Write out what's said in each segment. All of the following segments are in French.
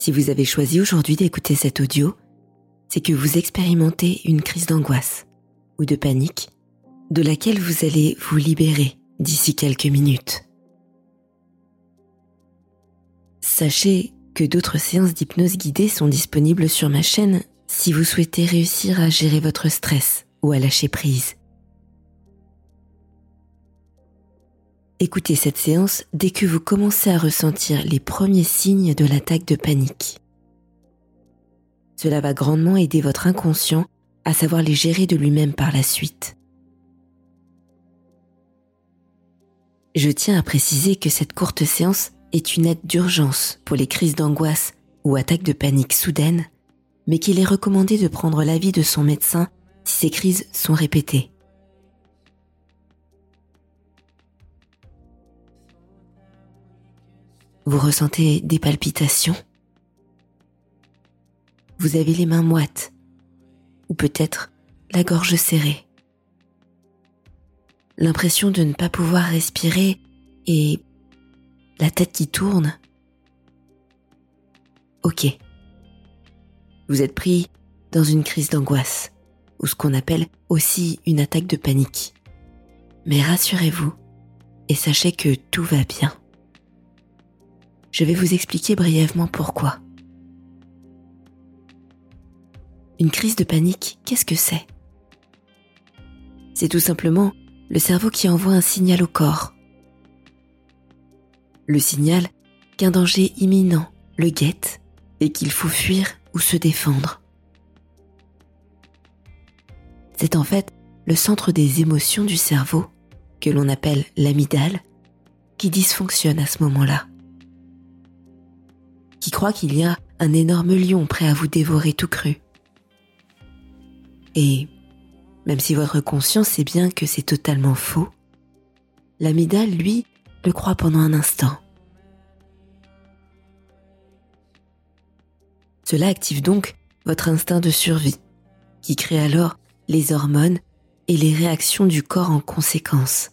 Si vous avez choisi aujourd'hui d'écouter cet audio, c'est que vous expérimentez une crise d'angoisse ou de panique de laquelle vous allez vous libérer d'ici quelques minutes. Sachez que d'autres séances d'hypnose guidée sont disponibles sur ma chaîne si vous souhaitez réussir à gérer votre stress ou à lâcher prise. Écoutez cette séance dès que vous commencez à ressentir les premiers signes de l'attaque de panique. Cela va grandement aider votre inconscient à savoir les gérer de lui-même par la suite. Je tiens à préciser que cette courte séance est une aide d'urgence pour les crises d'angoisse ou attaques de panique soudaines, mais qu'il est recommandé de prendre l'avis de son médecin si ces crises sont répétées. Vous ressentez des palpitations? Vous avez les mains moites ou peut-être la gorge serrée L'impression de ne pas pouvoir respirer et la tête qui tourne Ok. Vous êtes pris dans une crise d'angoisse ou ce qu'on appelle aussi une attaque de panique. Mais rassurez-vous et sachez que tout va bien je vais vous expliquer brièvement pourquoi. Une crise de panique, qu'est-ce que c'est? C'est tout simplement le cerveau qui envoie un signal au corps. Le signal qu'un danger imminent le guette et qu'il faut fuir ou se défendre. C'est en fait le centre des émotions du cerveau, que l'on appelle l'amygdale, qui dysfonctionne à ce moment-là qui croit qu'il y a un énorme lion prêt à vous dévorer tout cru. Et même si votre conscience sait bien que c'est totalement faux, l'amidale, lui, le croit pendant un instant. Cela active donc votre instinct de survie, qui crée alors les hormones et les réactions du corps en conséquence.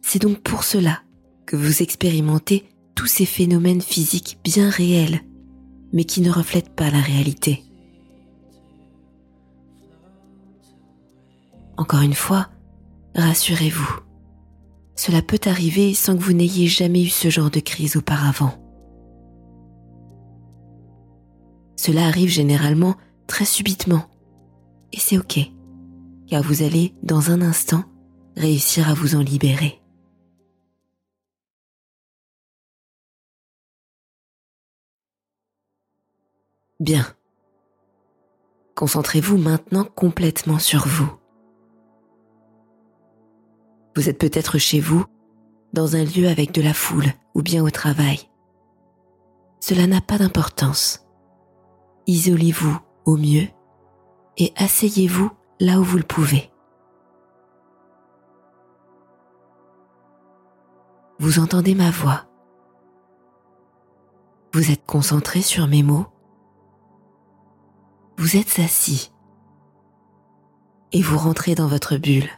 C'est donc pour cela que vous expérimentez tous ces phénomènes physiques bien réels, mais qui ne reflètent pas la réalité. Encore une fois, rassurez-vous, cela peut arriver sans que vous n'ayez jamais eu ce genre de crise auparavant. Cela arrive généralement très subitement, et c'est ok, car vous allez, dans un instant, réussir à vous en libérer. Bien. Concentrez-vous maintenant complètement sur vous. Vous êtes peut-être chez vous, dans un lieu avec de la foule ou bien au travail. Cela n'a pas d'importance. Isolez-vous au mieux et asseyez-vous là où vous le pouvez. Vous entendez ma voix. Vous êtes concentré sur mes mots vous êtes assis et vous rentrez dans votre bulle.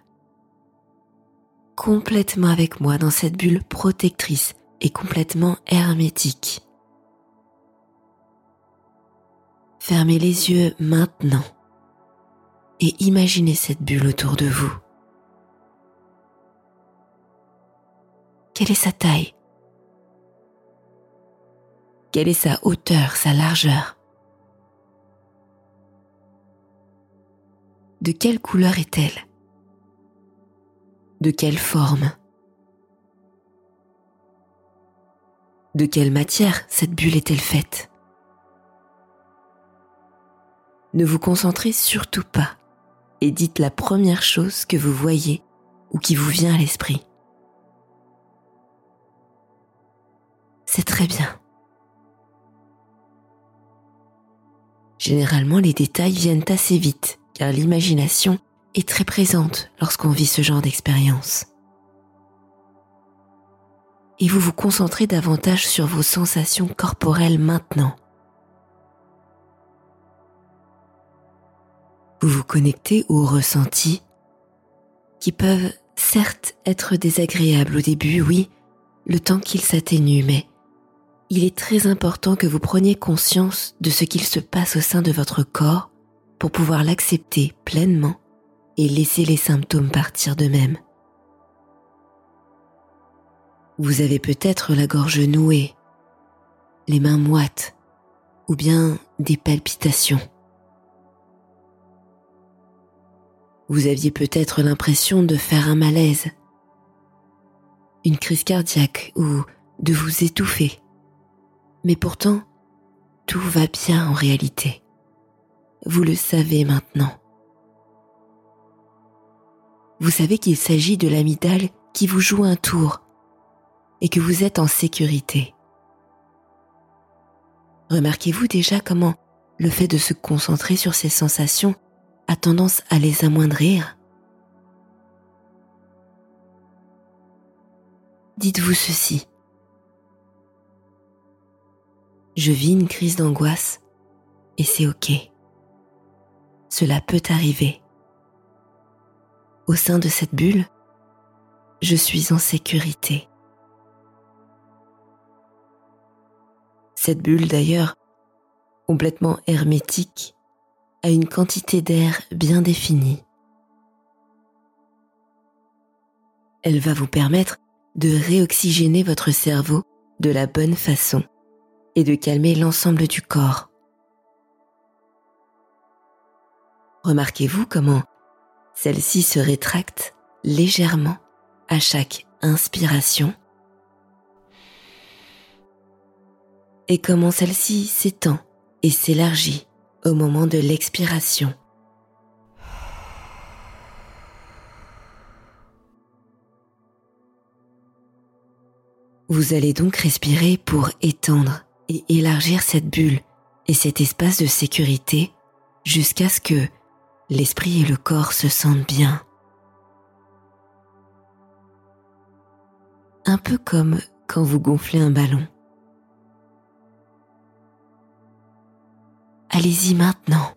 Complètement avec moi dans cette bulle protectrice et complètement hermétique. Fermez les yeux maintenant et imaginez cette bulle autour de vous. Quelle est sa taille? Quelle est sa hauteur, sa largeur? De quelle couleur est-elle? De quelle forme? De quelle matière cette bulle est-elle faite? Ne vous concentrez surtout pas et dites la première chose que vous voyez ou qui vous vient à l'esprit. C'est très bien. Généralement, les détails viennent assez vite car l'imagination est très présente lorsqu'on vit ce genre d'expérience. Et vous vous concentrez davantage sur vos sensations corporelles maintenant. Vous vous connectez aux ressentis qui peuvent certes être désagréables au début, oui, le temps qu'ils s'atténuent, mais il est très important que vous preniez conscience de ce qu'il se passe au sein de votre corps pour pouvoir l'accepter pleinement et laisser les symptômes partir d'eux-mêmes. Vous avez peut-être la gorge nouée, les mains moites ou bien des palpitations. Vous aviez peut-être l'impression de faire un malaise, une crise cardiaque ou de vous étouffer. Mais pourtant, tout va bien en réalité. Vous le savez maintenant. Vous savez qu'il s'agit de l'amygdale qui vous joue un tour et que vous êtes en sécurité. Remarquez-vous déjà comment le fait de se concentrer sur ces sensations a tendance à les amoindrir? Dites-vous ceci. Je vis une crise d'angoisse et c'est OK. Cela peut arriver. Au sein de cette bulle, je suis en sécurité. Cette bulle d'ailleurs, complètement hermétique, a une quantité d'air bien définie. Elle va vous permettre de réoxygéner votre cerveau de la bonne façon et de calmer l'ensemble du corps. Remarquez-vous comment celle-ci se rétracte légèrement à chaque inspiration? Et comment celle-ci s'étend et s'élargit au moment de l'expiration? Vous allez donc respirer pour étendre et élargir cette bulle et cet espace de sécurité jusqu'à ce que l'esprit et le corps se sentent bien. Un peu comme quand vous gonflez un ballon. Allez-y maintenant.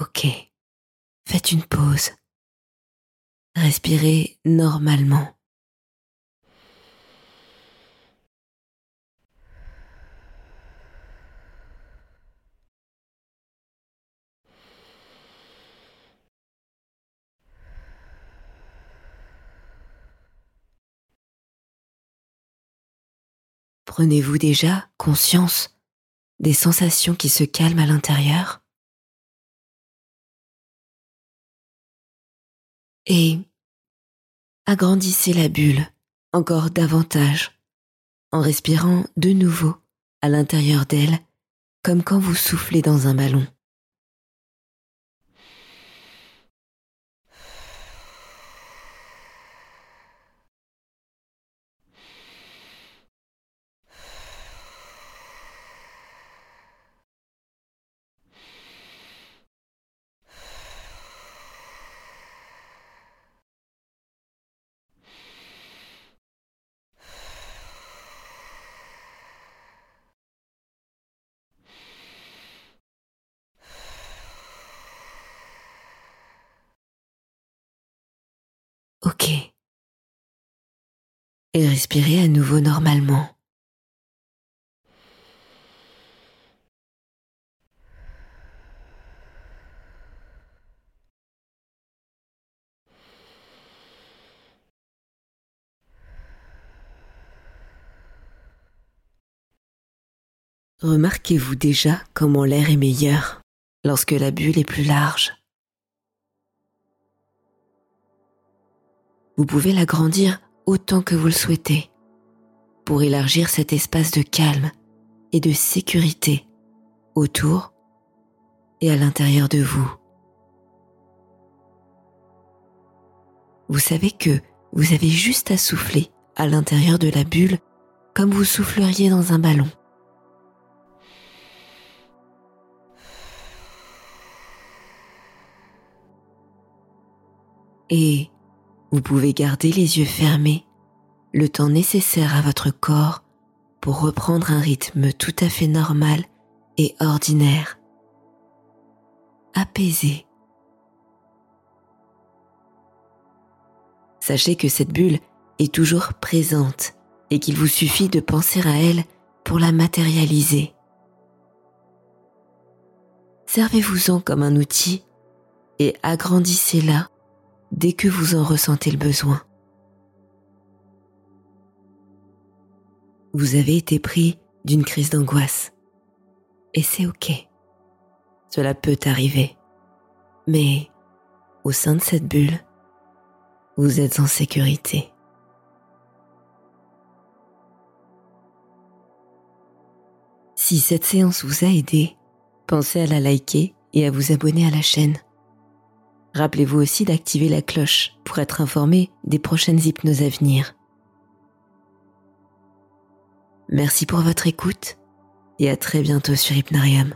Ok, faites une pause. Respirez normalement. Prenez-vous déjà conscience des sensations qui se calment à l'intérieur? Et agrandissez la bulle encore davantage en respirant de nouveau à l'intérieur d'elle comme quand vous soufflez dans un ballon. OK. Et respirez à nouveau normalement. Remarquez-vous déjà comment l'air est meilleur lorsque la bulle est plus large? Vous pouvez l'agrandir autant que vous le souhaitez pour élargir cet espace de calme et de sécurité autour et à l'intérieur de vous. Vous savez que vous avez juste à souffler à l'intérieur de la bulle comme vous souffleriez dans un ballon. Et vous pouvez garder les yeux fermés le temps nécessaire à votre corps pour reprendre un rythme tout à fait normal et ordinaire, apaisé. Sachez que cette bulle est toujours présente et qu'il vous suffit de penser à elle pour la matérialiser. Servez-vous-en comme un outil et agrandissez-la dès que vous en ressentez le besoin. Vous avez été pris d'une crise d'angoisse. Et c'est OK. Cela peut arriver. Mais au sein de cette bulle, vous êtes en sécurité. Si cette séance vous a aidé, pensez à la liker et à vous abonner à la chaîne. Rappelez-vous aussi d'activer la cloche pour être informé des prochaines hypnoses à venir. Merci pour votre écoute et à très bientôt sur Hypnarium.